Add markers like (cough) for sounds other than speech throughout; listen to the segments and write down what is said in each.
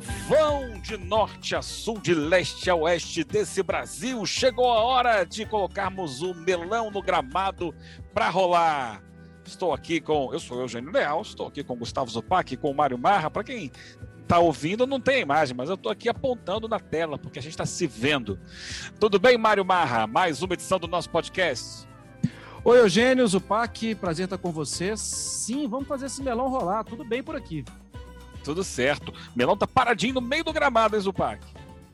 povão de norte a sul, de leste a oeste desse Brasil, chegou a hora de colocarmos o melão no gramado para rolar. Estou aqui com. Eu sou Eugênio Leal, estou aqui com Gustavo Zupac, com o Mário Marra. Para quem está ouvindo, não tem imagem, mas eu estou aqui apontando na tela, porque a gente está se vendo. Tudo bem, Mário Marra? Mais uma edição do nosso podcast. Oi, Eugênio, Zupac, prazer estar com vocês. Sim, vamos fazer esse melão rolar, tudo bem por aqui. Tudo certo. Melão tá paradinho no meio do gramado, hein, Zupac?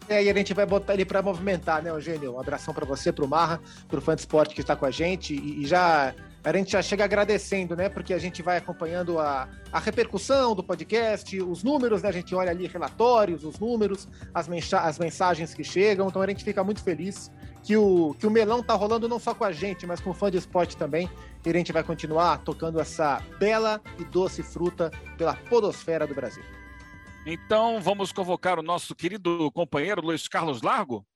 É, e a gente vai botar ele para movimentar, né, Eugênio? Um abração para você, para o Marra, para o fã de esporte que está com a gente. E, e, já a gente já chega agradecendo, né? Porque a gente vai acompanhando a, a repercussão do podcast, os números, né? A gente olha ali relatórios, os números, as, mensa as mensagens que chegam. Então a gente fica muito feliz que o, que o melão tá rolando não só com a gente, mas com o fã de esporte também. E a gente vai continuar tocando essa bela e doce fruta pela podosfera do Brasil. Então vamos convocar o nosso querido companheiro Luiz Carlos Largo.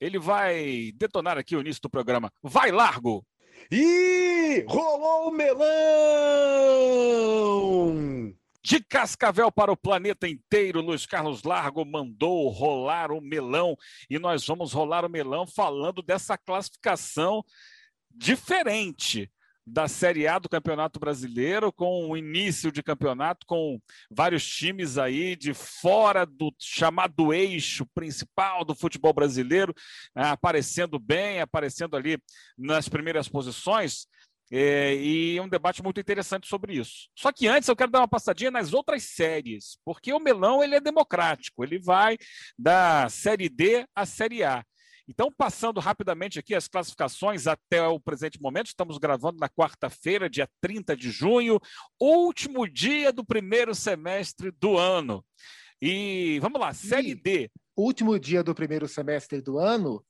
Ele vai detonar aqui o início do programa. Vai, Largo! E rolou o melão! De Cascavel para o planeta inteiro, Luiz Carlos Largo mandou rolar o melão e nós vamos rolar o melão falando dessa classificação diferente da Série A do Campeonato Brasileiro, com o início de campeonato, com vários times aí de fora do chamado eixo principal do futebol brasileiro, né, aparecendo bem, aparecendo ali nas primeiras posições. É, e um debate muito interessante sobre isso. Só que antes eu quero dar uma passadinha nas outras séries, porque o melão ele é democrático, ele vai da série D à série A. Então, passando rapidamente aqui as classificações até o presente momento, estamos gravando na quarta-feira, dia 30 de junho, último dia do primeiro semestre do ano. E vamos lá, Série e D. Último dia do primeiro semestre do ano,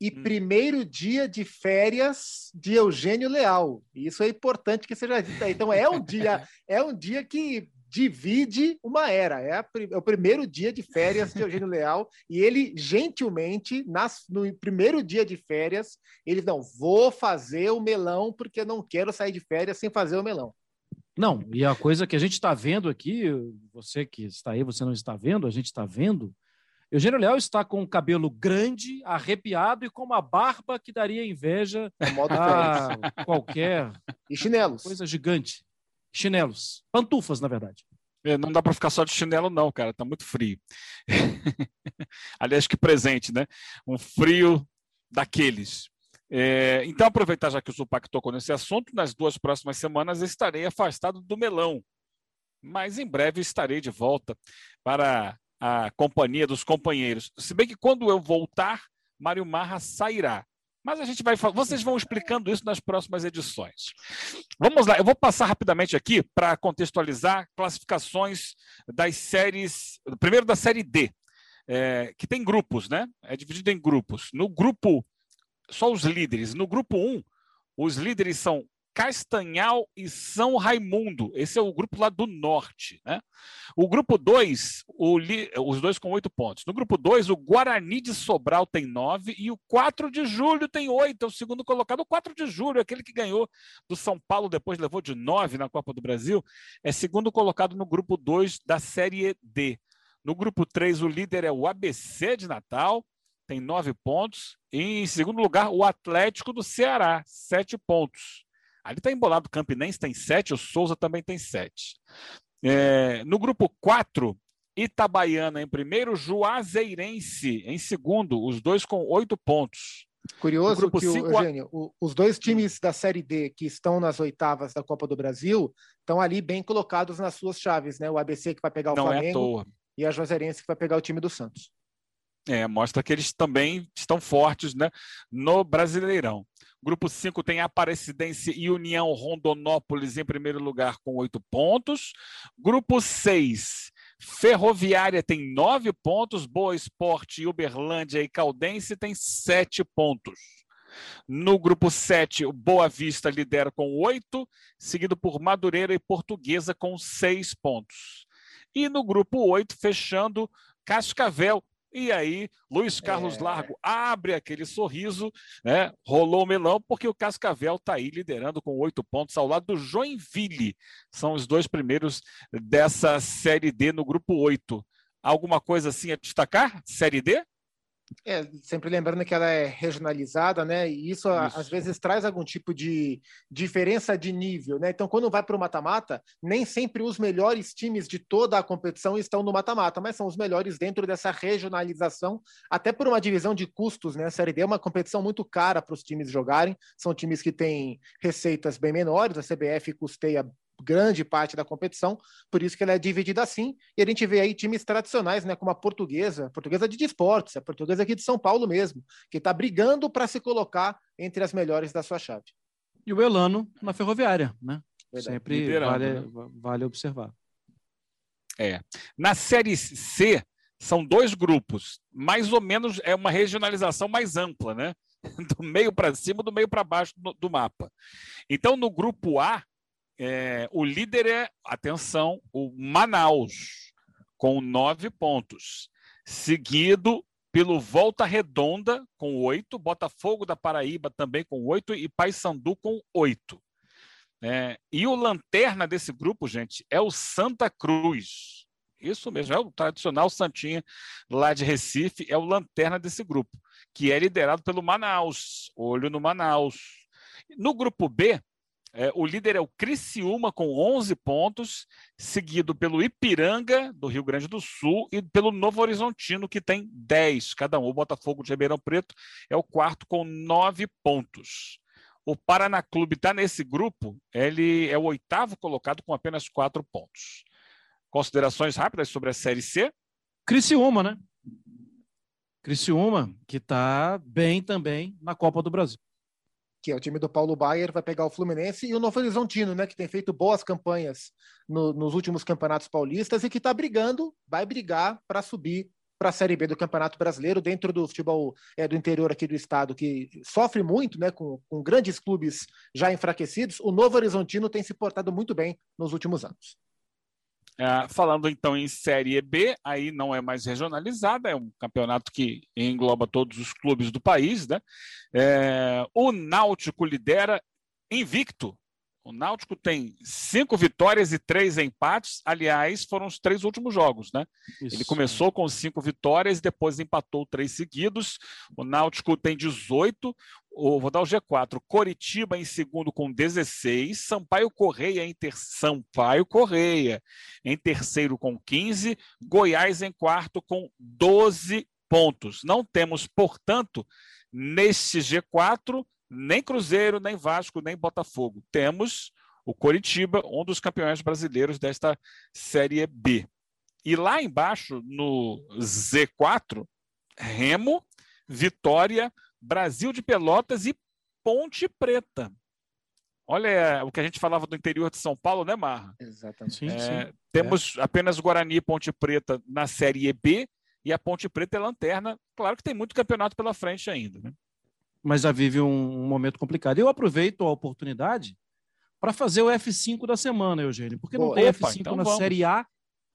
e hum. primeiro dia de férias de Eugênio Leal. Isso é importante que seja dito. Então é um dia, (laughs) é um dia que divide uma era. É, a, é, o primeiro dia de férias de Eugênio Leal e ele gentilmente nas, no primeiro dia de férias ele não vou fazer o melão porque não quero sair de férias sem fazer o melão. Não, e a coisa que a gente está vendo aqui, você que está aí, você não está vendo, a gente está vendo Eugênio Leal está com o cabelo grande, arrepiado e com uma barba que daria inveja a qualquer e chinelos. coisa gigante. Chinelos, pantufas, na verdade. É, não dá para ficar só de chinelo, não, cara. Tá muito frio. (laughs) Aliás, que presente, né? Um frio daqueles. É, então, aproveitar já que o Zupac tocou nesse assunto, nas duas próximas semanas estarei afastado do melão. Mas em breve estarei de volta para a companhia dos companheiros. Se bem que quando eu voltar, Mário Marra sairá. Mas a gente vai vocês vão explicando isso nas próximas edições. Vamos lá, eu vou passar rapidamente aqui para contextualizar classificações das séries. Primeiro da série D, é, que tem grupos, né? É dividido em grupos. No grupo, só os líderes. No grupo 1, os líderes são Castanhal e São Raimundo. Esse é o grupo lá do norte. Né? O grupo 2, os dois com oito pontos. No grupo 2, o Guarani de Sobral tem nove e o 4 de julho tem oito. É o segundo colocado. O 4 de julho, aquele que ganhou do São Paulo, depois levou de nove na Copa do Brasil, é segundo colocado no grupo 2 da Série D. No grupo 3, o líder é o ABC de Natal, tem nove pontos. E em segundo lugar, o Atlético do Ceará, sete pontos. Ali está embolado, o Campinense tem sete, o Souza também tem sete. É, no grupo 4, Itabaiana em primeiro, Juazeirense em segundo, os dois com oito pontos. Curioso que, cinco... Eugênio, o, os dois times da Série D que estão nas oitavas da Copa do Brasil estão ali bem colocados nas suas chaves, né? O ABC que vai pegar o Não é Flamengo é e a Juazeirense que vai pegar o time do Santos. É, mostra que eles também estão fortes né, no Brasileirão. Grupo 5 tem Aparecidense e União Rondonópolis em primeiro lugar com oito pontos. Grupo 6, Ferroviária tem nove pontos, Boa Esporte, Uberlândia e Caldense tem sete pontos. No grupo 7, o Boa Vista lidera com oito, seguido por Madureira e Portuguesa com seis pontos. E no grupo 8, fechando, Cascavel e aí, Luiz Carlos é... Largo abre aquele sorriso, né? Rolou o melão, porque o Cascavel está aí liderando com oito pontos ao lado do Joinville. São os dois primeiros dessa Série D no grupo 8. Alguma coisa assim a destacar? Série D? É, sempre lembrando que ela é regionalizada, né? E isso, Isso. às vezes traz algum tipo de diferença de nível, né? Então, quando vai para o mata-mata, nem sempre os melhores times de toda a competição estão no mata-mata, mas são os melhores dentro dessa regionalização, até por uma divisão de custos, né? A Série D é uma competição muito cara para os times jogarem, são times que têm receitas bem menores, a CBF custeia grande parte da competição, por isso que ela é dividida assim. E a gente vê aí times tradicionais, né, como a Portuguesa, a Portuguesa de Desportos, a Portuguesa aqui de São Paulo mesmo, que está brigando para se colocar entre as melhores da sua chave. E o Elano na Ferroviária, né? Verdade. Sempre Liderando, vale, né? va- vale observar. É. Na Série C, são dois grupos. Mais ou menos é uma regionalização mais ampla, né? (laughs) Do meio para cima, do meio para baixo do, do mapa. Então, no grupo A, é, o líder é, atenção, o Manaus, com nove pontos. Seguido pelo Volta Redonda, com oito, Botafogo da Paraíba também com oito e Paysandu com oito. É, e o lanterna desse grupo, gente, é o Santa Cruz. Isso mesmo, é o tradicional Santinha lá de Recife, é o lanterna desse grupo, que é liderado pelo Manaus. Olho no Manaus. No grupo B, é, o líder é o Criciúma com 11 pontos, seguido pelo Ipiranga, do Rio Grande do Sul, e pelo Novo Horizontino, que tem 10 cada um. O Botafogo de Ribeirão Preto é o quarto com 9 pontos. O Paraná Clube está nesse grupo, ele é o oitavo colocado com apenas 4 pontos. Considerações rápidas sobre a Série C? Criciúma, né? Criciúma, que está bem também na Copa do Brasil. Que é o time do Paulo Baier, vai pegar o Fluminense e o Novo Horizontino, né, que tem feito boas campanhas no- nos últimos campeonatos paulistas e que está brigando, vai brigar para subir para a Série B do Campeonato Brasileiro, dentro do futebol é, do interior aqui do estado, que sofre muito, né, com, com grandes clubes já enfraquecidos. O Novo Horizontino tem se portado muito bem nos últimos anos. Ah, falando então em Série B, aí não é mais regionalizada, é um campeonato que engloba todos os clubes do país, né? É, o Náutico lidera invicto. O Náutico tem cinco vitórias e três empates. Aliás, foram os três últimos jogos, né? Ele Isso. começou com cinco vitórias, depois empatou três seguidos. O Náutico tem 18. O, vou dar o G4. Coritiba em segundo com 16. Sampaio Correia em ter... Sampaio Correia em terceiro com 15. Goiás em quarto com 12 pontos. Não temos, portanto, neste G4 nem Cruzeiro, nem Vasco, nem Botafogo. Temos o Coritiba, um dos campeões brasileiros desta Série B. E lá embaixo, no Z4, Remo, Vitória, Brasil de Pelotas e Ponte Preta. Olha o que a gente falava do interior de São Paulo, né, Marra? Exatamente. Sim, É, sim. temos apenas Guarani e Ponte Preta na Série B e a Ponte Preta é lanterna. Claro que tem muito campeonato pela frente ainda. Né? Mas já vive um, um momento complicado. Eu aproveito a oportunidade para fazer o F5 da semana, Eugênio, porque não Boa. tem Opa, F5 então na vamos. Série A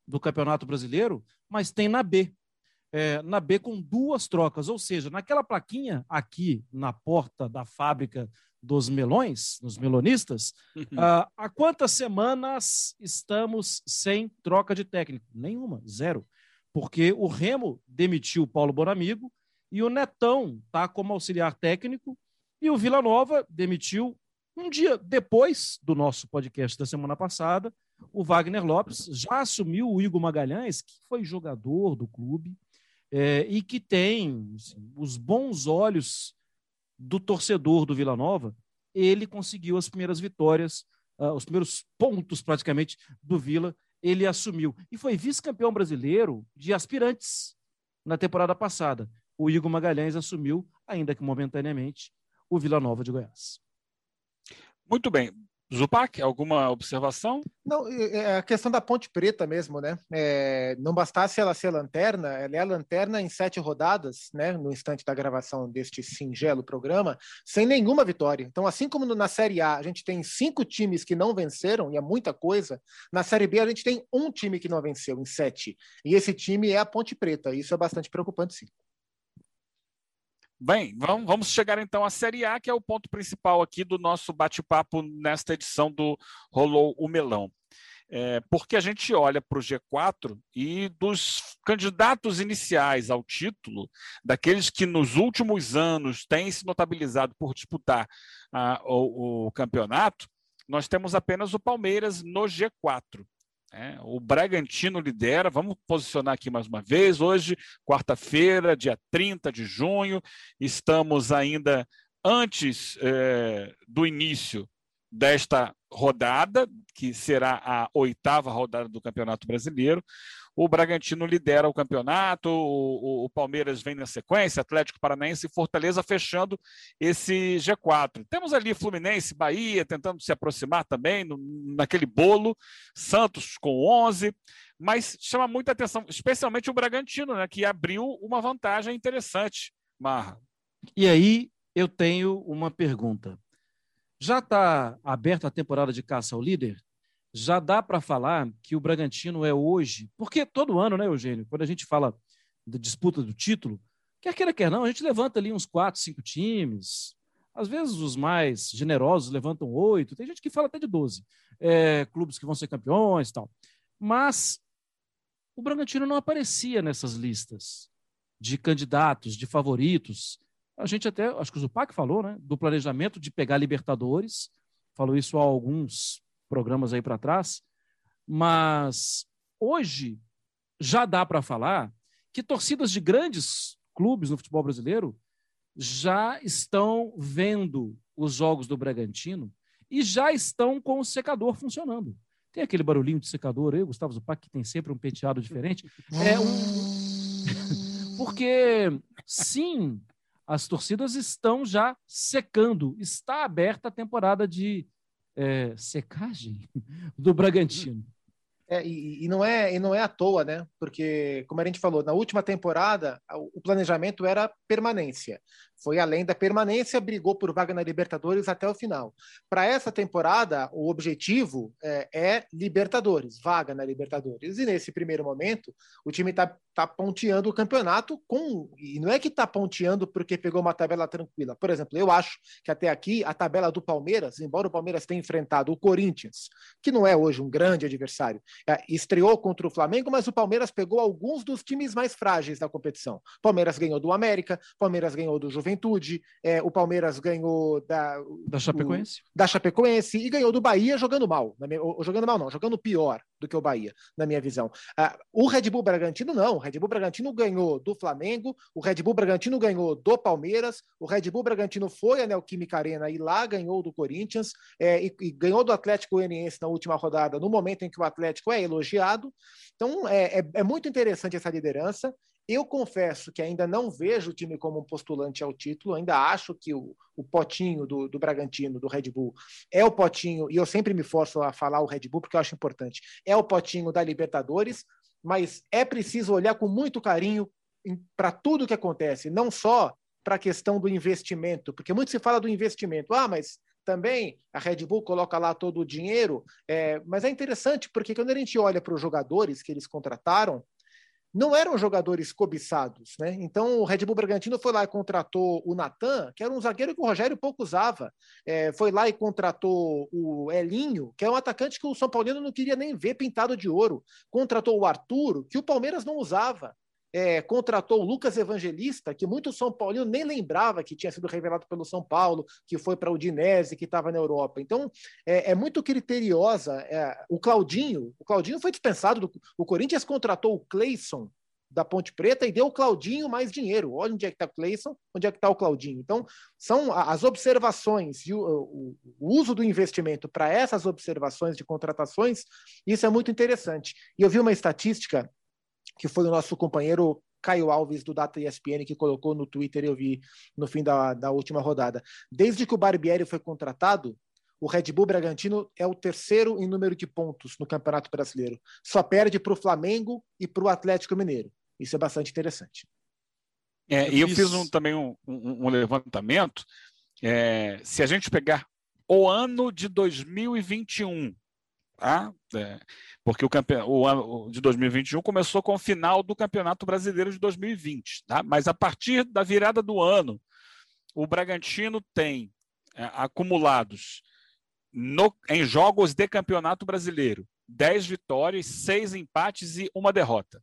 do Campeonato Brasileiro, mas tem na B. É, na B com duas trocas, ou seja, naquela plaquinha aqui na porta da fábrica dos melões, dos melonistas, ah, há quantas semanas estamos sem troca de técnico? Nenhuma, zero. Porque o Remo demitiu o Paulo Bonamigo e o Netão está como auxiliar técnico e o Vila Nova demitiu um dia depois do nosso podcast da semana passada. O Wagner Lopes já assumiu o Igor Magalhães, que foi jogador do clube é, e que tem assim, os bons olhos do torcedor do Vila Nova. Ele conseguiu as primeiras vitórias, ah, os primeiros pontos praticamente do Vila. Ele assumiu e foi vice-campeão brasileiro de aspirantes na temporada passada. O Igor Magalhães assumiu, ainda que momentaneamente, o Vila Nova de Goiás. Muito bem. Zupac, alguma observação? Não, é a questão da Ponte Preta mesmo, né? É, não bastasse ela ser lanterna, ela é a lanterna em sete rodadas, né? No instante da gravação deste singelo programa, sem nenhuma vitória. Então, assim como na Série A a gente tem cinco times que não venceram, e é muita coisa, na Série B a gente tem um time que não venceu, em sete. E esse time é a Ponte Preta. Isso é bastante preocupante, sim. Bem, vamos, vamos chegar então à Série A, que é o ponto principal aqui do nosso bate-papo nesta edição do Rolou o Melão. é, porque a gente olha para o G4 e dos candidatos iniciais ao título, daqueles que nos últimos anos têm se notabilizado por disputar ah, o, o campeonato, nós temos apenas o Palmeiras no G4. É, o Bragantino lidera, vamos posicionar aqui mais uma vez. Hoje, quarta-feira, dia 30 de junho, estamos ainda antes é, do início desta rodada, que será a oitava rodada do Campeonato Brasileiro. O Bragantino lidera o campeonato, o, o, Palmeiras vem na sequência, Atlético Paranaense e Fortaleza fechando esse G4. Temos ali Fluminense, Bahia tentando se aproximar também no, naquele bolo, Santos com 11, mas chama muita atenção, especialmente o Bragantino, né, que abriu uma vantagem interessante, Marra. E aí eu tenho uma pergunta. Já está aberta a temporada de caça ao líder? Já dá para falar que o Bragantino é hoje, porque todo ano, né, Eugênio, quando a gente fala da disputa do título, quer queira, quer não, a gente levanta ali uns quatro, cinco times. Às vezes os mais generosos levantam oito, tem gente que fala até de doze. É, clubes que vão ser campeões tal. Mas o Bragantino não aparecia nessas listas de candidatos, de favoritos. A gente até, acho que o Zupac falou, né, do planejamento de pegar Libertadores, falou isso há alguns programas aí para trás, mas hoje já dá para falar que torcidas de grandes clubes no futebol brasileiro já estão vendo os jogos do Bragantino e já estão com o secador funcionando. Tem aquele barulhinho de secador aí, Gustavo Zupac, que tem sempre um penteado diferente. É um... (laughs) Porque, sim, as torcidas estão já secando. Está aberta a temporada de é, secagem do Bragantino. É, e, e, não é, e não é à toa, né? Porque, como a gente falou, na última temporada, o planejamento era permanência foi além da permanência, brigou por vaga na Libertadores até o final. Para essa temporada, o objetivo é, é, Libertadores, vaga na Libertadores. E nesse primeiro momento, o time está tá ponteando o campeonato com. E não é que está ponteando porque pegou uma tabela tranquila. Por exemplo, eu acho que até aqui a tabela do Palmeiras, embora o Palmeiras tenha enfrentado o Corinthians, que não é hoje um grande adversário, é, estreou contra o Flamengo, mas o Palmeiras pegou alguns dos times mais frágeis da competição. Palmeiras ganhou do América, Palmeiras ganhou do Juventude é, o Palmeiras ganhou da, da Chapecoense. O, da Chapecoense e ganhou do Bahia jogando mal. Jogando mal, não, jogando pior do que o Bahia, na minha visão. Ah, o Red Bull Bragantino, não. O Red Bull Bragantino ganhou do Flamengo, o Red Bull Bragantino ganhou do Palmeiras, o Red Bull Bragantino foi a Neoquímica Arena e lá ganhou do Corinthians, é, e, e, ganhou do Atlético Goianiense na última rodada, no momento em que o Atlético é elogiado. Então, é, é, é muito interessante essa liderança. Eu confesso que ainda não vejo o time como um postulante ao título, ainda acho que o, o potinho do, do Bragantino, do Red Bull, é o potinho, e eu sempre me forço a falar o Red Bull porque eu acho importante, é o potinho da Libertadores, mas é preciso olhar com muito carinho para tudo que acontece, não só para a questão do investimento, porque muito se fala do investimento, ah, mas também a Red Bull coloca lá todo o dinheiro, é, mas é interessante porque quando a gente olha para os jogadores que eles contrataram, não eram jogadores cobiçados, né? Então o Red Bull Bragantino foi lá e contratou o Natan, que era um zagueiro que o Rogério pouco usava. É, foi lá e contratou o Elinho, que é um atacante que o São Paulino não queria nem ver pintado de ouro. Contratou o Arturo, que o Palmeiras não usava é, contratou o Lucas Evangelista, que muito São Paulino nem lembrava que tinha sido revelado pelo São Paulo, que foi para o Udinese, que estava na Europa. Então, é, é muito criteriosa. É, o Claudinho, o Claudinho foi dispensado. Do, o Corinthians contratou o Cleison da Ponte Preta e deu o Claudinho mais dinheiro. Olha onde é que está o Cleison, onde é que está o Claudinho. Então, são as observações e o, o, o uso do investimento para essas observações de contratações, isso é muito interessante. E eu vi uma estatística que foi o nosso companheiro Caio Alves, do Data ESPN, que colocou no Twitter, eu vi no fim da, da última rodada. Desde que o Barbieri foi contratado, o Red Bull Bragantino é o terceiro em número de pontos no Campeonato Brasileiro. Só perde para o Flamengo e para o Atlético Mineiro. Isso é bastante interessante. É, e eu fiz um, também um, um, um levantamento. É, se a gente pegar o ano de 2021, tá? É, porque o, o ano de 2021 começou com o final do Campeonato Brasileiro de 2020, tá? mas a partir da virada do ano, o Bragantino tem é, acumulados no, em jogos de Campeonato Brasileiro 10 vitórias, 6 empates e uma derrota.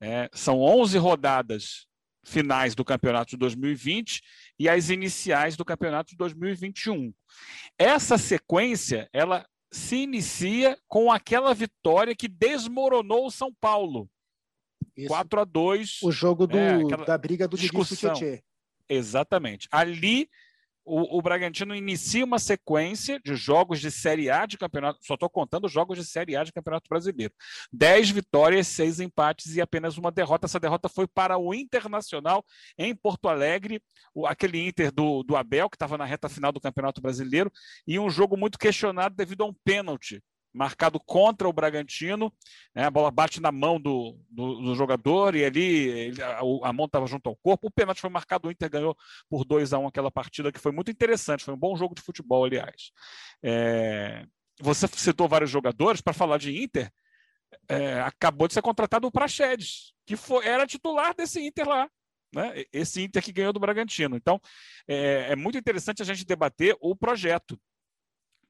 É, são 11 rodadas finais do campeonato de 2020 e as iniciais do campeonato de 2021. Essa sequência, ela se inicia com aquela vitória que desmoronou o São Paulo. Isso. 4 a 2 O jogo do, é, da briga do discussão. Exatamente. Ali o, o, Bragantino inicia uma sequência de jogos de Série A de campeonato. Só estou contando jogos de Série A de campeonato brasileiro. Dez vitórias, seis empates e apenas uma derrota. Essa derrota foi para o Internacional em Porto Alegre, o, aquele Inter do, do Abel, que estava na reta final do Campeonato Brasileiro, e um jogo muito questionado devido a um pênalti marcado contra o Bragantino, né, a bola bate na mão do, do, do jogador e ali ele, a, a, mão estava junto ao corpo. O pênalti foi marcado, o Inter ganhou por 2 a 1 um aquela partida que foi muito interessante, foi um bom jogo de futebol, aliás. É, você citou vários jogadores para falar de Inter. É, acabou de ser contratado o Praxedes, que foi, era titular desse Inter lá. Né? Esse Inter que ganhou do Bragantino. Então, é, é muito interessante a gente debater o projeto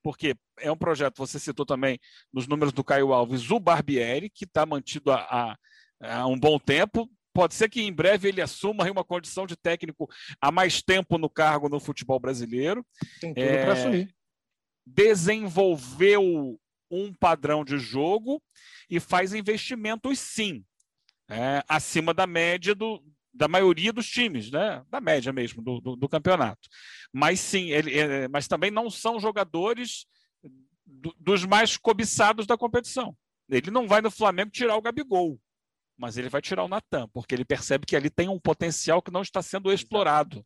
porque é um projeto, você citou também nos números do Caio Alves, o Barbieri, que está mantido há, há, um bom tempo. Pode ser que em breve ele assuma uma condição de técnico há mais tempo no cargo no futebol brasileiro. Tem tudo é, para assumir. Desenvolveu um padrão de jogo e faz investimentos, sim, é, acima da média do, da maioria dos times, né? da média mesmo do, do, do campeonato. Mas sim, ele, é, mas também não são jogadores do, dos mais cobiçados da competição. Ele não vai no Flamengo tirar o Gabigol, mas ele vai tirar o Natan, porque ele percebe que ali tem um potencial que não está sendo explorado.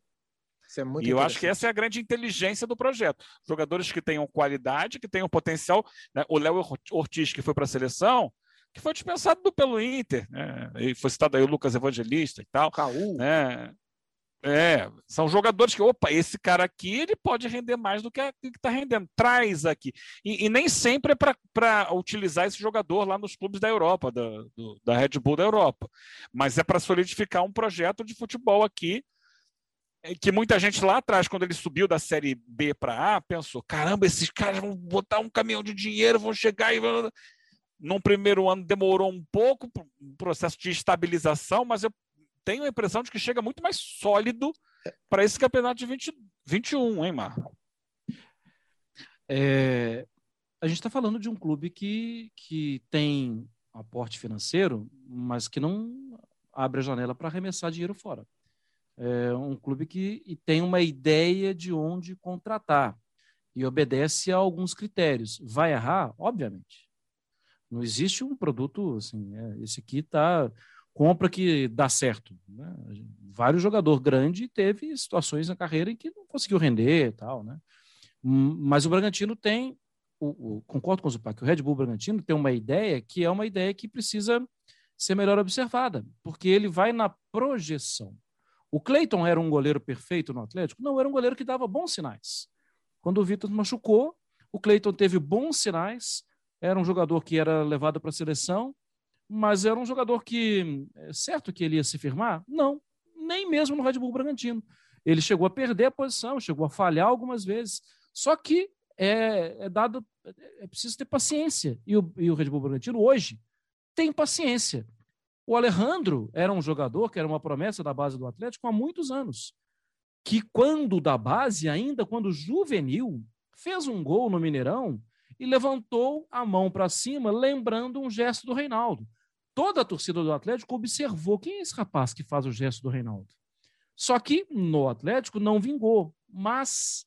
É e eu acho que essa é a grande inteligência do projeto. Jogadores que tenham qualidade, que tenham potencial. Né? O Léo Ortiz, que foi para a seleção, que foi dispensado do, pelo Inter, né? E foi citado aí o Lucas Evangelista e tal. Caú. Né? É, são jogadores que, opa, esse cara aqui ele pode render mais do que está rendendo. Traz aqui. E, e nem sempre é para utilizar esse jogador lá nos clubes da Europa, da, do, da Red Bull da Europa. Mas é para solidificar um projeto de futebol aqui é, que muita gente lá atrás, quando ele subiu da Série B para A, pensou: caramba, esses caras vão botar um caminhão de dinheiro, vão chegar e vão num primeiro ano demorou um pouco, um processo de estabilização, mas eu tenho a impressão de que chega muito mais sólido para esse campeonato de 20, 21, hein, Mar? É, a gente está falando de um clube que, que tem aporte financeiro, mas que não abre a janela para arremessar dinheiro fora. É um clube que tem uma ideia de onde contratar e obedece a alguns critérios. Vai errar? Obviamente. Não existe um produto assim, é, esse aqui tá compra que dá certo. Né? Vários jogador grande teve situações na carreira em que não conseguiu render e tal, né? Hum, mas o Bragantino tem, o, o, concordo com o Zupac, o Red Bull Bragantino tem uma ideia que é uma ideia que precisa ser melhor observada, porque ele vai na projeção. O Cleiton era um goleiro perfeito no Atlético? Não, era um goleiro que dava bons sinais. Quando o Vitor machucou, o Cleiton teve bons sinais, era um jogador que era levado para a seleção, mas era um jogador que, é certo que ele ia se firmar? Não, nem mesmo no Red Bull Bragantino. Ele chegou a perder a posição, chegou a falhar algumas vezes. Só que é, é dado, é preciso ter paciência. E o, e o Red Bull Bragantino hoje tem paciência. O Alejandro era um jogador que era uma promessa da base do Atlético há muitos anos. Que quando da base, ainda quando juvenil, fez um gol no Mineirão e levantou a mão para cima, lembrando um gesto do Reinaldo. Toda a torcida do Atlético observou quem é esse rapaz que faz o gesto do Reinaldo. Só que no Atlético não vingou, mas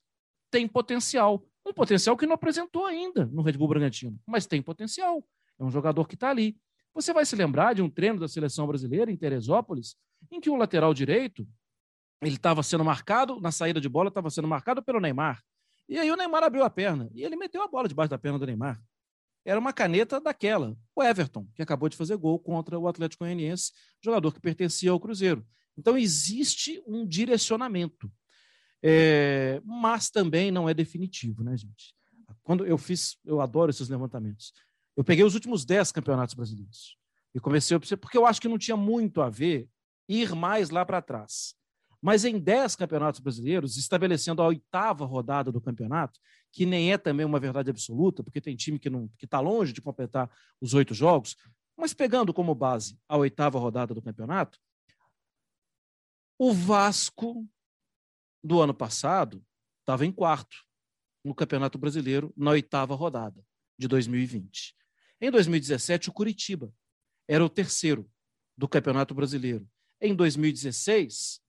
tem potencial. Um potencial que não apresentou ainda no Red Bull Bragantino, mas tem potencial. É um jogador que está ali. Você vai se lembrar de um treino da seleção brasileira em Teresópolis, em que o lateral direito ele estava sendo marcado, na saída de bola, estava sendo marcado pelo Neymar. E aí o Neymar abriu a perna e ele meteu a bola debaixo da perna do Neymar. Era uma caneta daquela. O Everton, que acabou de fazer gol contra o Atlético Goianiense, jogador que pertencia ao Cruzeiro. Então existe um direcionamento. É, mas também não é definitivo, né, gente? Quando eu fiz, eu adoro esses levantamentos. Eu peguei os últimos 10 campeonatos brasileiros e comecei a porque eu acho que não tinha muito a ver ir mais lá para trás. Mas em 10 campeonatos brasileiros, estabelecendo a oitava rodada do campeonato, que nem é também uma verdade absoluta, porque tem time que está longe de completar os oito jogos, mas pegando como base a oitava rodada do campeonato, o Vasco do ano passado estava em quarto no Campeonato Brasileiro na oitava rodada de 2020. Em 2017, o Curitiba era o terceiro do Campeonato Brasileiro. Em 2016,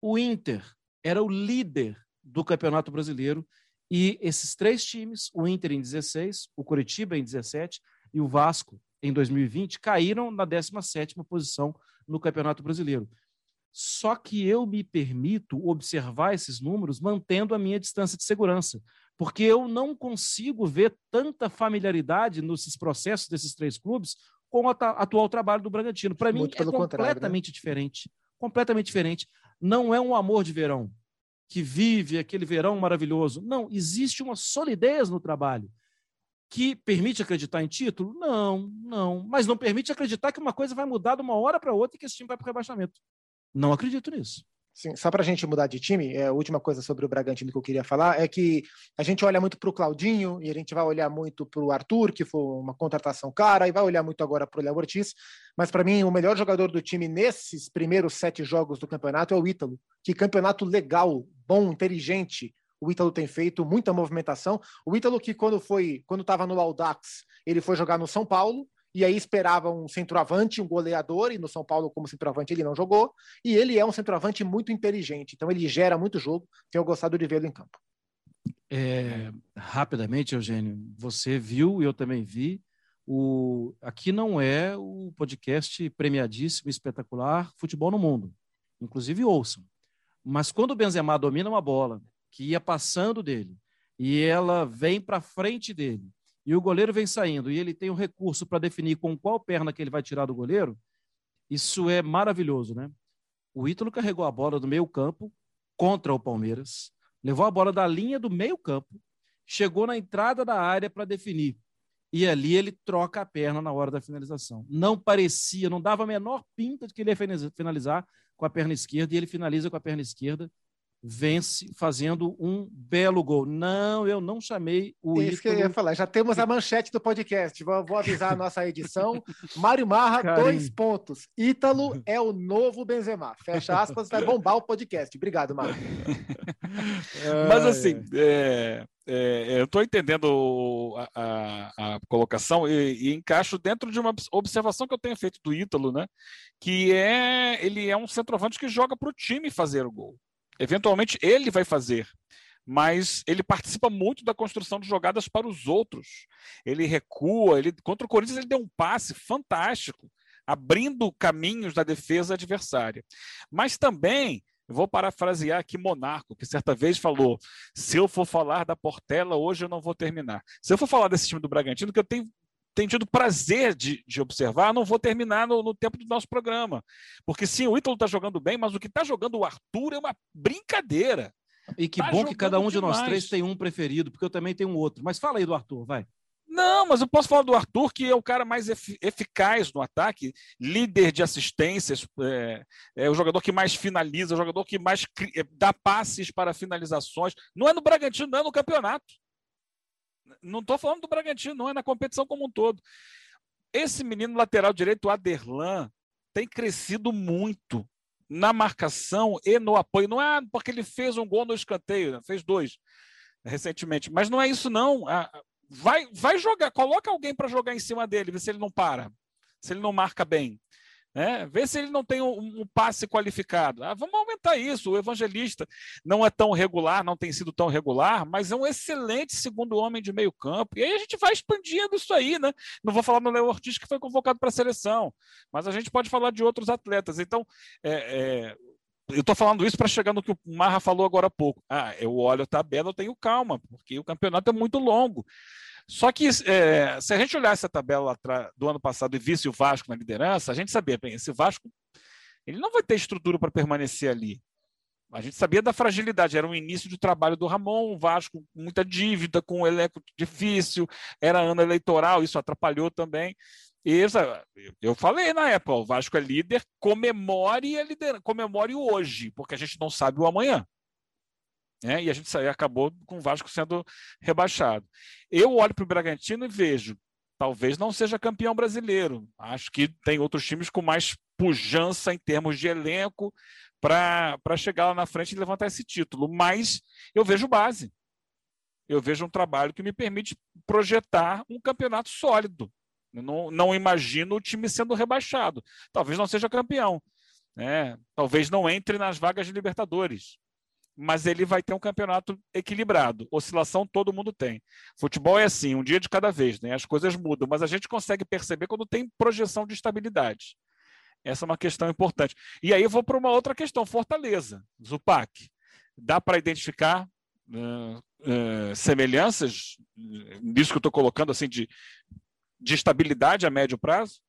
o Inter era o líder do Campeonato Brasileiro e esses três times, o Inter em 16, o Curitiba em 17 e o Vasco em 2020, caíram na 17ª posição no Campeonato Brasileiro. Só que eu me permito observar esses números mantendo a minha distância de segurança, porque eu não consigo ver tanta familiaridade nesses processos desses três clubes com o atual trabalho do Bragantino. Para mim, é completamente né? diferente. Completamente diferente. Não é um amor de verão que vive aquele verão maravilhoso. Não, existe uma solidez no trabalho que permite acreditar em título? Não, não. Mas não permite acreditar que uma coisa vai mudar de uma hora para outra e que esse time vai para o rebaixamento. Não acredito nisso. Sim, só para a gente mudar de time, é, a última coisa sobre o Bragantino que eu queria falar é que a gente olha muito para o Claudinho e a gente vai olhar muito para o Arthur, que foi uma contratação cara, e vai olhar muito agora para o Léo Ortiz. Mas para mim, o melhor jogador do time nesses primeiros sete jogos do campeonato é o Ítalo. Que campeonato legal, bom, inteligente. O Ítalo tem feito muita movimentação. O Ítalo que quando foi, quando estava no Audax, ele foi jogar no São Paulo e aí esperava um centroavante, um goleador, e no São Paulo, como centroavante, ele não jogou, e ele é um centroavante muito inteligente, então ele gera muito jogo, tenho gostado de vê-lo em campo. É, rapidamente, Eugênio, você viu eu também vi, o, aqui não é o podcast premiadíssimo, espetacular, Futebol no Mundo, inclusive ouçam, mas quando o Benzema domina uma bola, que ia passando dele, e ela vem para frente dele, e o goleiro vem saindo e ele tem um recurso para definir com qual perna que ele vai tirar do goleiro, isso é maravilhoso, né? O Ítalo carregou a bola do meio campo contra o Palmeiras, levou a bola da linha do meio campo, chegou na entrada da área para definir. E ali ele troca a perna na hora da finalização. Não parecia, não dava a menor pinta de que ele ia finalizar com a perna esquerda e ele finaliza com a perna esquerda vence fazendo um belo gol. Não, eu não chamei o Isso Ítalo... que eu ia falar. Já temos a manchete do podcast. Vou, vou avisar a nossa edição. Mário Marra, Carinho. dois pontos. Ítalo (laughs) é o novo Benzema. Fecha aspas, vai bombar o podcast. Obrigado, Mário. (laughs) Mas assim, é, é, eu estou entendendo a, a, a colocação e, e, encaixo dentro de uma observação que eu tenho feito do Ítalo, né? Que é ele é um centroavante que joga para o time fazer o gol. Eventualmente ele vai fazer, mas ele participa muito da construção de jogadas para os outros. Ele recua, ele contra o Corinthians ele deu um passe fantástico, abrindo caminhos da defesa adversária. Mas também vou parafrasear aqui Monarco, que certa vez falou: se eu for falar da Portela, hoje eu não vou terminar. Se eu for falar desse time do Bragantino, que eu tenho tenho tido prazer de, de observar, não vou terminar no, no, tempo do nosso programa. Porque sim, o Ítalo está jogando bem, mas o que está jogando o Arthur é uma brincadeira. E que tá bom que cada um de nós três tem um preferido, porque eu também tenho um outro. Mas fala aí do Arthur, vai. Não, mas eu posso falar do Arthur, que é o cara mais eficaz no ataque, líder de assistências, é, é, o jogador que mais finaliza, o jogador que mais é, dá passes para finalizações. Não é no Bragantino, não é no campeonato. Não estou falando do Bragantino, não, é na competição como um todo. Esse menino lateral direito, o Aderlan, tem crescido muito na marcação e no apoio. Não é porque ele fez um gol no escanteio, né? fez dois recentemente, mas não é isso não. Vai, vai jogar, coloca alguém para jogar em cima dele, ver se ele não para, se ele não marca bem. Né? Vê se ele não tem um, um passe qualificado. Ah, vamos aumentar isso. O evangelista não é tão regular, não tem sido tão regular, mas é um excelente segundo homem de meio campo. E aí a gente vai expandindo isso aí, né? Não vou falar no Léo Ortiz, que foi convocado para a seleção, mas a gente pode falar de outros atletas. Então, é, é, eu estou falando isso para chegar no que o Marra falou agora há pouco. Ah, eu olho a tabela, eu tenho calma, porque o campeonato é muito longo. Só que é, se a gente olhasse a tabela do ano passado e visse o Vasco na liderança, a gente sabia, bem, esse Vasco ele não vai ter estrutura para permanecer ali. A gente sabia da fragilidade, era um início de trabalho do Ramon, o Vasco com muita dívida, com um elenco difícil, era ano eleitoral, isso atrapalhou também. E eu falei na época, o Vasco é líder, comemore a liderança, comemore hoje, porque a gente não sabe o amanhã. Né? E a gente acabou com o Vasco sendo rebaixado. Eu olho para o Bragantino e vejo, talvez não seja campeão brasileiro. Acho que tem outros times com mais pujança em termos de elenco para chegar lá na frente e levantar esse título. Mas eu vejo base. Eu vejo um trabalho que me permite projetar um campeonato sólido. Não, não imagino o time sendo rebaixado. Talvez não seja campeão. Né? Talvez não entre nas vagas de Libertadores mas ele vai ter um campeonato equilibrado. Oscilação todo mundo tem. Futebol é assim, um dia de cada vez, né? As coisas mudam, mas a gente consegue perceber quando tem projeção de estabilidade. Essa é uma questão importante. E aí eu vou para uma outra questão, Fortaleza, Zupac. Dá para identificar uh, uh, semelhanças nisso que eu estou colocando assim de, de estabilidade a médio prazo?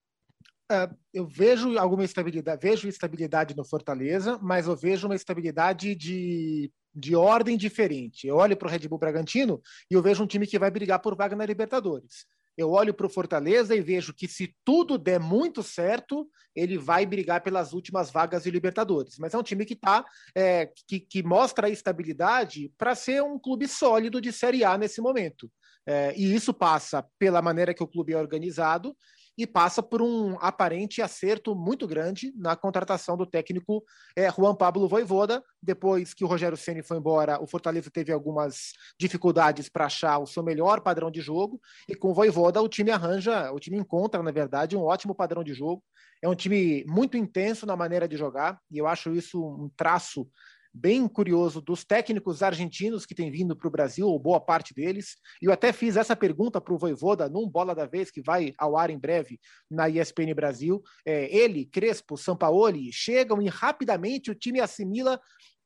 Uh, eu vejo alguma estabilidade, vejo estabilidade no Fortaleza, mas eu vejo uma estabilidade de, de ordem diferente. Eu olho para o Red Bull Bragantino e eu vejo um time que vai brigar por vaga na Libertadores. Eu olho para o Fortaleza e vejo que se tudo der muito certo, ele vai brigar pelas últimas vagas de Libertadores. Mas é um time que tá, é, que, que mostra a estabilidade para ser um clube sólido de Série A nesse momento. É, e isso passa pela maneira que o clube é organizado e passa por um aparente acerto muito grande na contratação do técnico é, Juan Pablo Voivoda. Depois que o Rogério Ceni foi embora, o Fortaleza teve algumas dificuldades para achar o seu melhor padrão de jogo e com o Voivoda o time arranja, o time encontra, na verdade, um ótimo padrão de jogo. É um time muito intenso na maneira de jogar e eu acho isso um traço bem curioso dos técnicos argentinos que têm vindo para o Brasil, ou boa parte deles. E eu até fiz essa pergunta para o Voivoda num Bola da Vez, que vai ao ar em breve na ESPN Brasil. É, ele, Crespo, Sampaoli chegam e rapidamente o time assimila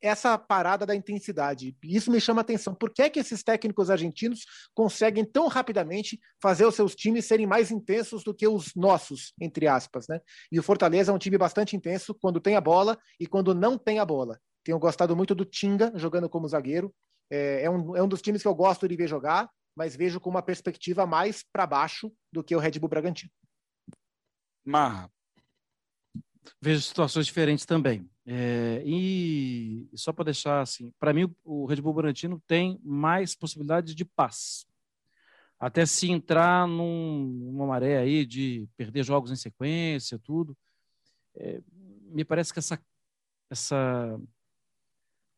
essa parada da intensidade. Isso me chama atenção. Por que, é que esses técnicos argentinos conseguem tão rapidamente fazer os seus times serem mais intensos do que os nossos, entre aspas, né? E o Fortaleza é um time bastante intenso quando tem a bola e quando não tem a bola. Tenho gostado muito do Tinga jogando como zagueiro. É, é, um, é um dos times que eu gosto de ver jogar, mas vejo com uma perspectiva mais para baixo do que o Red Bull Bragantino. Marra. Vejo situações diferentes também. É, e só para deixar assim, para mim o Red Bull Bragantino tem mais possibilidade de paz. Até se entrar num, numa maré aí de perder jogos em sequência, tudo. É, me parece que essa, essa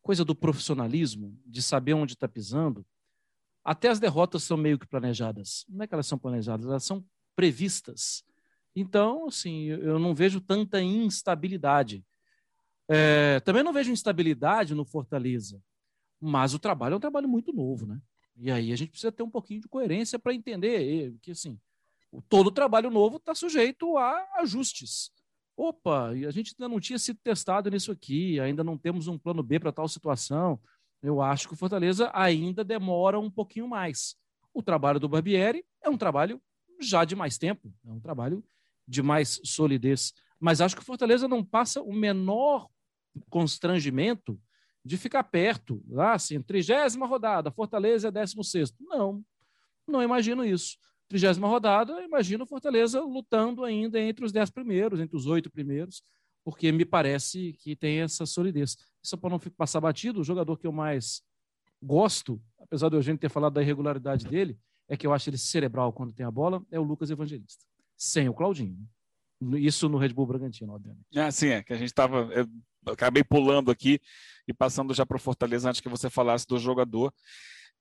coisa do profissionalismo, de saber onde está pisando, até as derrotas são meio que planejadas. Não é que elas são planejadas, elas são previstas. Então, assim, eu não vejo tanta instabilidade. É, também não vejo instabilidade no Fortaleza, mas o trabalho é um trabalho muito novo, né? E aí a gente precisa ter um pouquinho de coerência para entender que, assim, todo trabalho novo está sujeito a ajustes opa, a gente ainda não tinha sido testado nisso aqui, ainda não temos um plano B para tal situação. Eu acho que o Fortaleza ainda demora um pouquinho mais. O trabalho do Barbieri é um trabalho já de mais tempo, é um trabalho de mais solidez. Mas acho que o Fortaleza não passa o menor constrangimento de ficar perto, lá assim, trigésima rodada, Fortaleza é décimo sexto. Não, não imagino isso trigésima rodada, imagino o Fortaleza lutando ainda entre os dez primeiros, entre os oito primeiros, porque me parece que tem essa solidez. Só para não passar batido, o jogador que eu mais gosto, apesar a gente ter falado da irregularidade dele, é que eu acho ele cerebral quando tem a bola, é o Lucas Evangelista, sem o Claudinho. Isso no Red Bull Bragantino, obviamente. É, sim, é que a gente estava. Acabei pulando aqui e passando já para o Fortaleza antes que você falasse do jogador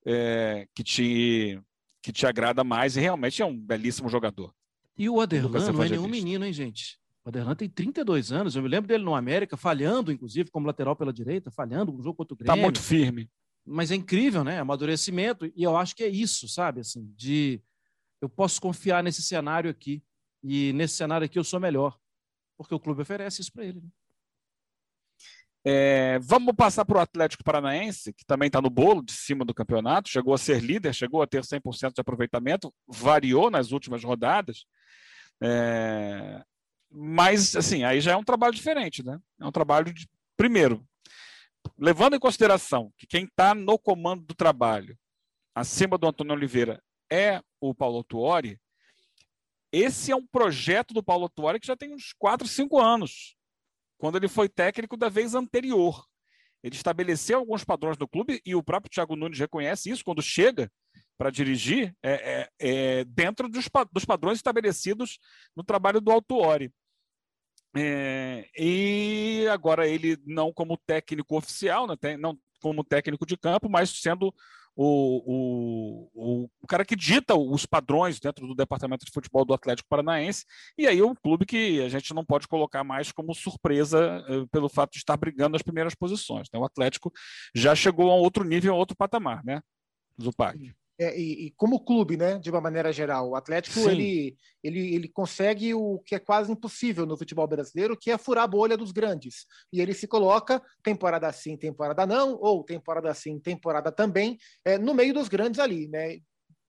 é, que te que te agrada mais e realmente é um belíssimo jogador. E o Aderlan não é nenhum menino, hein, gente? O Aderlan tem 32 anos. Eu me lembro dele no América, falhando, inclusive, como lateral pela direita, falhando no jogo contra o Grêmio. Tá muito firme. Mas é incrível, né? Amadurecimento. E eu acho que é isso, sabe? Assim, de eu posso confiar nesse cenário aqui. E nesse cenário aqui eu sou melhor. Porque o clube oferece isso para ele. Né? É, vamos passar para o Atlético Paranaense, que também está no bolo de cima do campeonato, chegou a ser líder, chegou a ter 100% de aproveitamento, variou nas últimas rodadas. É, mas, assim, aí já é um trabalho diferente, né? É um trabalho de. Primeiro, levando em consideração que quem está no comando do trabalho, acima do Antônio Oliveira, é o Paulo Tuori, esse é um projeto do Paulo Tuori que já tem uns 4, 5 anos quando ele foi técnico da vez anterior. ele estabeleceu alguns padrões do clube e o próprio Thiago Nunes reconhece isso quando chega para dirigir é, é, é, dentro dos, dos, padrões estabelecidos no trabalho do Autuori. É, e agora ele não como técnico oficial, né, não como técnico de campo, mas sendo o, o, o, cara que dita os padrões dentro do departamento de futebol do Atlético Paranaense, e aí o clube que a gente não pode colocar mais como surpresa uh, pelo fato de estar brigando nas primeiras posições. Então, o Atlético já chegou a outro nível, a outro patamar, né? Zupac. É, e, e, como clube, né, de uma maneira geral, o Atlético ele, ele, ele consegue o que é quase impossível no futebol brasileiro, que é furar a bolha dos grandes. E ele se coloca temporada sim, temporada não, ou temporada sim, temporada também, é, no meio dos grandes ali, né?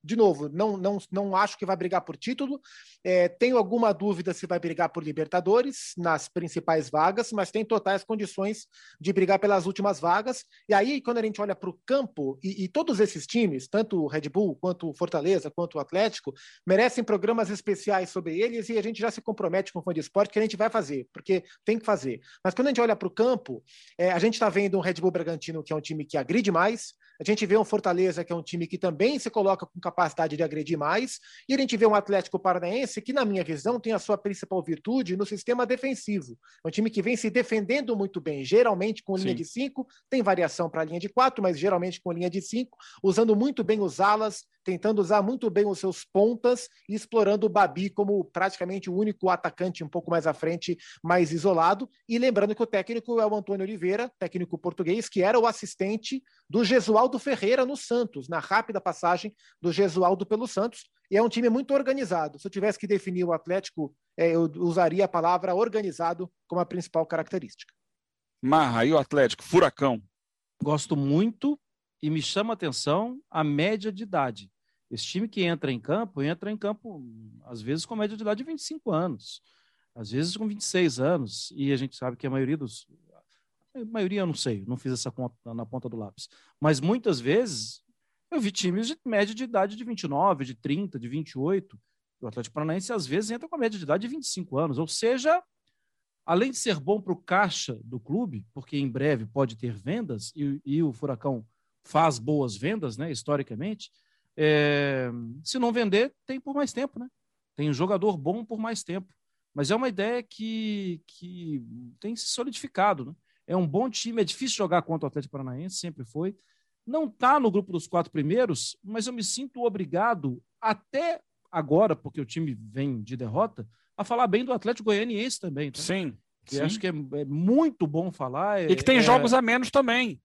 De novo, não, não, não acho que vai brigar por título. É, tenho alguma dúvida se vai brigar por Libertadores nas principais vagas, mas tem totais condições de brigar pelas últimas vagas. E aí, quando a gente olha para o campo, e, e, todos esses times, tanto o Red Bull, quanto o Fortaleza, quanto o Atlético, merecem programas especiais sobre eles e a gente já se compromete com o fã de esporte que a gente vai fazer, porque tem que fazer. Mas quando a gente olha para o campo, é, a gente está vendo um Red Bull Bragantino que é um time que agride mais, a gente vê um Fortaleza que é um time que também se coloca com capacidade de agredir mais, e a gente vê um Atlético Paranaense que, na minha visão, tem a sua principal virtude no sistema defensivo. É um time que vem se defendendo muito bem, geralmente com linha Sim. de cinco, tem variação para linha de quatro, mas geralmente com linha de cinco, usando muito bem os alas, tentando usar muito bem os seus pontas e explorando o Babi como praticamente o único atacante um pouco mais à frente, mais isolado. E lembrando que o técnico é o Antônio Oliveira, técnico português, que era o assistente do Gesualdo Ferreira no Santos, na rápida passagem do Gesualdo pelo Santos. E é um time muito organizado. Se eu tivesse que definir o Atlético, é, eu usaria a palavra organizado como a principal característica. Marra, e o Atlético? Furacão. Gosto muito e me chama a atenção a média de idade. Esse time que entra em campo, entra em campo, às vezes, com média de idade de 25 anos, às vezes com 26 anos, e a gente sabe que a maioria dos. A maioria eu não sei, não fiz essa conta na ponta do lápis. Mas muitas vezes eu vi times de média de idade de 29, de 30, de 28. O Atlético Paranaense às vezes entra com a média de idade de 25 anos. Ou seja, além de ser bom para o caixa do clube, porque em breve pode ter vendas, e, e o Furacão faz boas vendas, né, historicamente, é, se não vender, tem por mais tempo, né? Tem um jogador bom por mais tempo. Mas é uma ideia que, que tem se solidificado, né? É um bom time, é difícil jogar contra o Atlético Paranaense, sempre foi. Não está no grupo dos quatro primeiros, mas eu me sinto obrigado, até agora, porque o time vem de derrota, a falar bem do Atlético Goianiense também. Tá? Sim. Que acho que é, é, muito bom falar. É, e que tem é... jogos a menos também.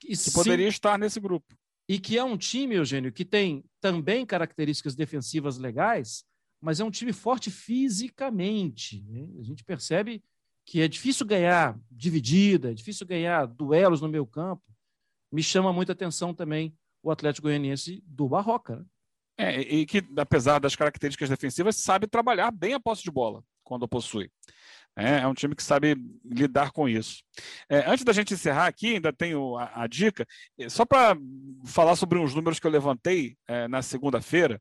Que sim. poderia estar nesse grupo e que é um time, Eugênio, que tem também características defensivas legais, mas é um time forte fisicamente. Né? A gente percebe que é difícil ganhar dividida, é difícil ganhar duelos no meio campo. Me chama muita atenção também o Atlético Goianiense do Barroca. Né? É, e que, apesar das características defensivas, sabe trabalhar bem a posse de bola quando possui. É, é um time que sabe lidar com isso. É, antes da gente encerrar aqui, ainda tenho a, a dica, é, só para falar sobre uns números que eu levantei é, na segunda-feira,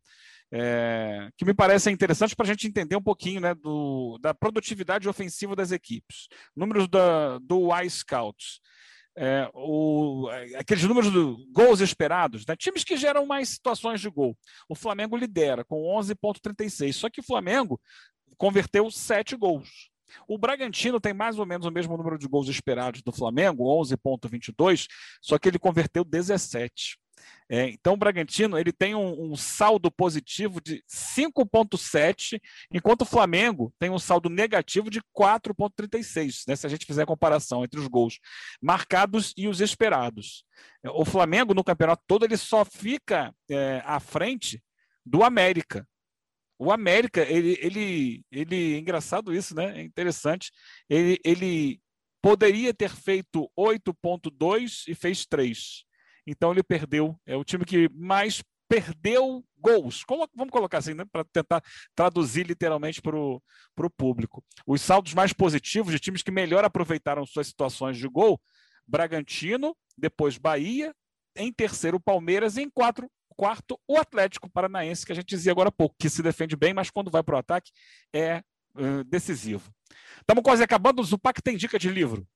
é, que me parecem interessantes para a gente entender um pouquinho né, do, da produtividade ofensiva das equipes. Números da, do iScouts. É, o, aqueles números de gols esperados, né? times que geram mais situações de gol. O Flamengo lidera com 11,36, só que o Flamengo converteu sete gols. O Bragantino tem mais ou menos o mesmo número de gols esperados do Flamengo, 11,22, só que ele converteu 17. É, então, o Bragantino ele tem um, um saldo positivo de 5,7, enquanto o Flamengo tem um saldo negativo de 4,36, né, se a gente fizer a comparação entre os gols marcados e os esperados. O Flamengo, no campeonato todo, ele só fica é, à frente do América, o América, ele, ele, ele, engraçado isso, né? É interessante. Ele, ele poderia ter feito 8.2 e fez 3. Então ele perdeu. É o time que mais perdeu gols. Vamos colocar assim, né? Para tentar traduzir literalmente para o público. Os saldos mais positivos de times que melhor aproveitaram suas situações de gol: Bragantino, depois Bahia, em terceiro Palmeiras e em quatro quarto, o Atlético Paranaense, que a gente dizia agora há pouco, que se defende bem, mas quando vai para o ataque é uh, decisivo. Estamos quase acabando. Zupac tem dica de livro.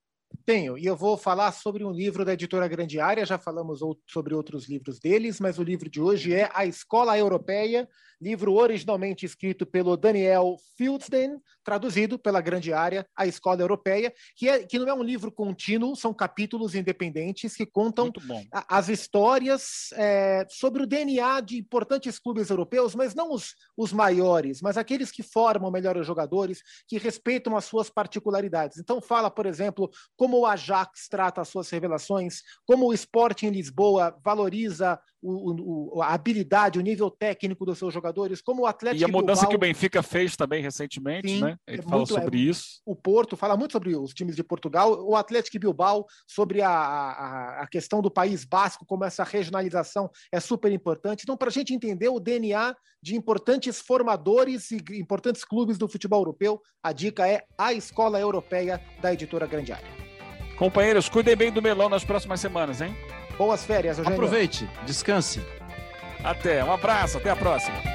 Tenho, e eu vou falar sobre um livro da editora Grande Área, já falamos sobre outros livros deles, mas o livro de hoje é A Escola Europeia, livro originalmente escrito pelo Daniel Fieldsden, traduzido pela Grande Área, A Escola Europeia, que, é, que não é um livro contínuo, são capítulos independentes que contam as histórias é, sobre o DNA de importantes clubes europeus, mas não os, os maiores, mas aqueles que formam melhores jogadores, que respeitam as suas particularidades. Então fala, por exemplo, como o Ajax trata as suas revelações, como o Sporting Lisboa valoriza o, o, a habilidade, o nível técnico dos seus jogadores, como o Atlético E a mudança Bilbao, que o Benfica fez também recentemente, sim, né? Ele é fala muito, sobre é, isso. O Porto fala muito sobre os times de Portugal, o Atlético Bilbao, sobre a, a, a questão do País Basco, como essa regionalização é super importante. Então, para a gente entender o DNA de importantes formadores e importantes clubes do futebol europeu, a dica é A Escola Europeia, da editora Grande Área. Companheiros, cuidem bem do melão nas próximas semanas, hein? Boas férias, Eugênio. Aproveite, descanse. Até, um abraço, até a próxima.